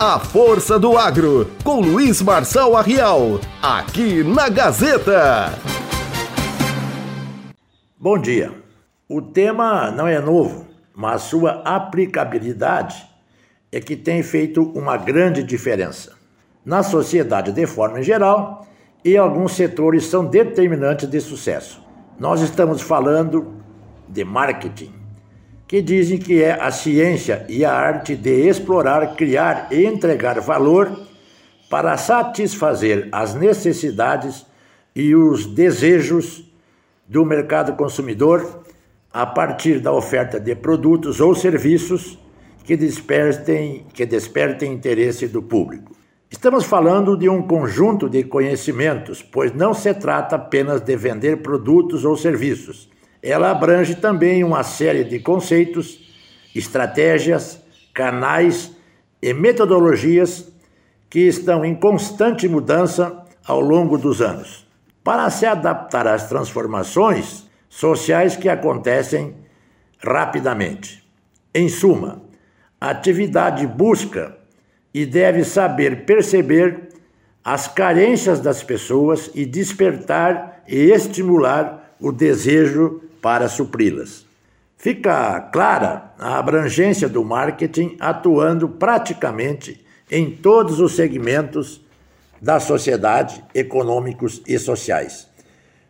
A Força do Agro, com Luiz Marçal Arrial, aqui na Gazeta. Bom dia. O tema não é novo, mas sua aplicabilidade é que tem feito uma grande diferença. Na sociedade de forma geral, e alguns setores são determinantes de sucesso. Nós estamos falando de marketing, que dizem que é a ciência e a arte de explorar, criar e entregar valor para satisfazer as necessidades e os desejos do mercado consumidor a partir da oferta de produtos ou serviços que despertem, que despertem interesse do público. Estamos falando de um conjunto de conhecimentos, pois não se trata apenas de vender produtos ou serviços ela abrange também uma série de conceitos, estratégias, canais e metodologias que estão em constante mudança ao longo dos anos, para se adaptar às transformações sociais que acontecem rapidamente. Em suma, a atividade busca e deve saber perceber as carências das pessoas e despertar e estimular o desejo para supri-las. Fica clara a abrangência do marketing atuando praticamente em todos os segmentos da sociedade, econômicos e sociais.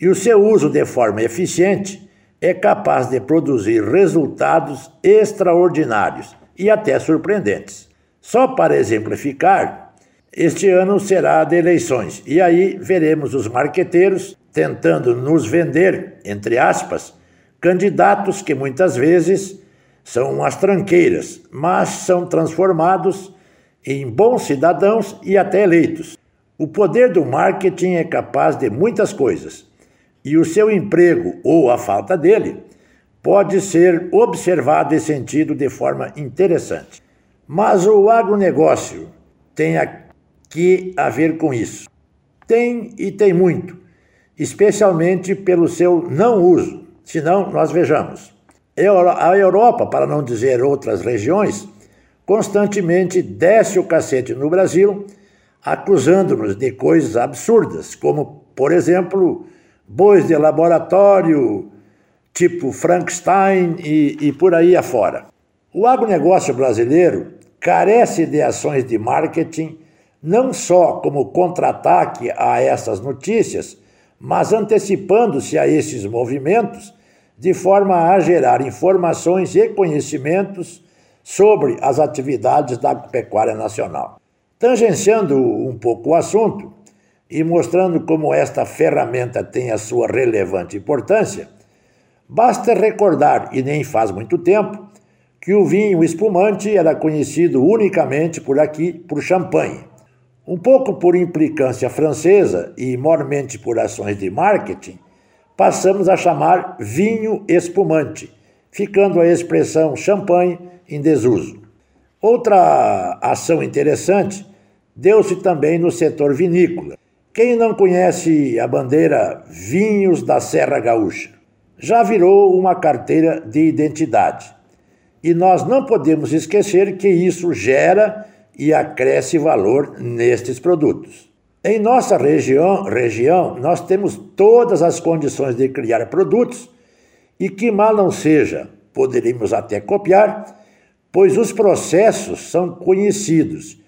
E o seu uso de forma eficiente é capaz de produzir resultados extraordinários e até surpreendentes. Só para exemplificar, este ano será de eleições e aí veremos os marqueteiros tentando nos vender, entre aspas, candidatos que muitas vezes são umas tranqueiras, mas são transformados em bons cidadãos e até eleitos. O poder do marketing é capaz de muitas coisas, e o seu emprego ou a falta dele pode ser observado e sentido de forma interessante. Mas o agronegócio tem que a ver com isso. Tem e tem muito especialmente pelo seu não uso. Senão, nós vejamos, a Europa, para não dizer outras regiões, constantemente desce o cacete no Brasil, acusando-nos de coisas absurdas, como, por exemplo, bois de laboratório, tipo Frankenstein e, e por aí afora. O agronegócio brasileiro carece de ações de marketing, não só como contra-ataque a essas notícias, mas antecipando-se a esses movimentos, de forma a gerar informações e conhecimentos sobre as atividades da pecuária nacional. Tangenciando um pouco o assunto e mostrando como esta ferramenta tem a sua relevante importância, basta recordar, e nem faz muito tempo, que o vinho espumante era conhecido unicamente por aqui por champanhe. Um pouco por implicância francesa e mormente por ações de marketing, passamos a chamar vinho espumante, ficando a expressão champanhe em desuso. Outra ação interessante deu-se também no setor vinícola. Quem não conhece a bandeira Vinhos da Serra Gaúcha? Já virou uma carteira de identidade. E nós não podemos esquecer que isso gera e acresce valor nestes produtos. Em nossa região, região, nós temos todas as condições de criar produtos e que mal não seja, poderíamos até copiar, pois os processos são conhecidos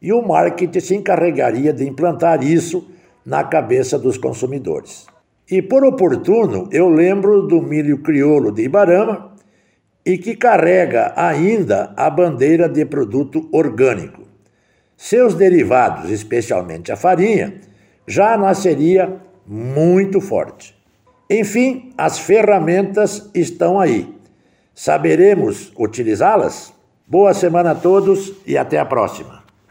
e o marketing se encarregaria de implantar isso na cabeça dos consumidores. E por oportuno, eu lembro do milho crioulo de Ibarama, e que carrega ainda a bandeira de produto orgânico. Seus derivados, especialmente a farinha, já nasceria muito forte. Enfim, as ferramentas estão aí. Saberemos utilizá-las? Boa semana a todos e até a próxima.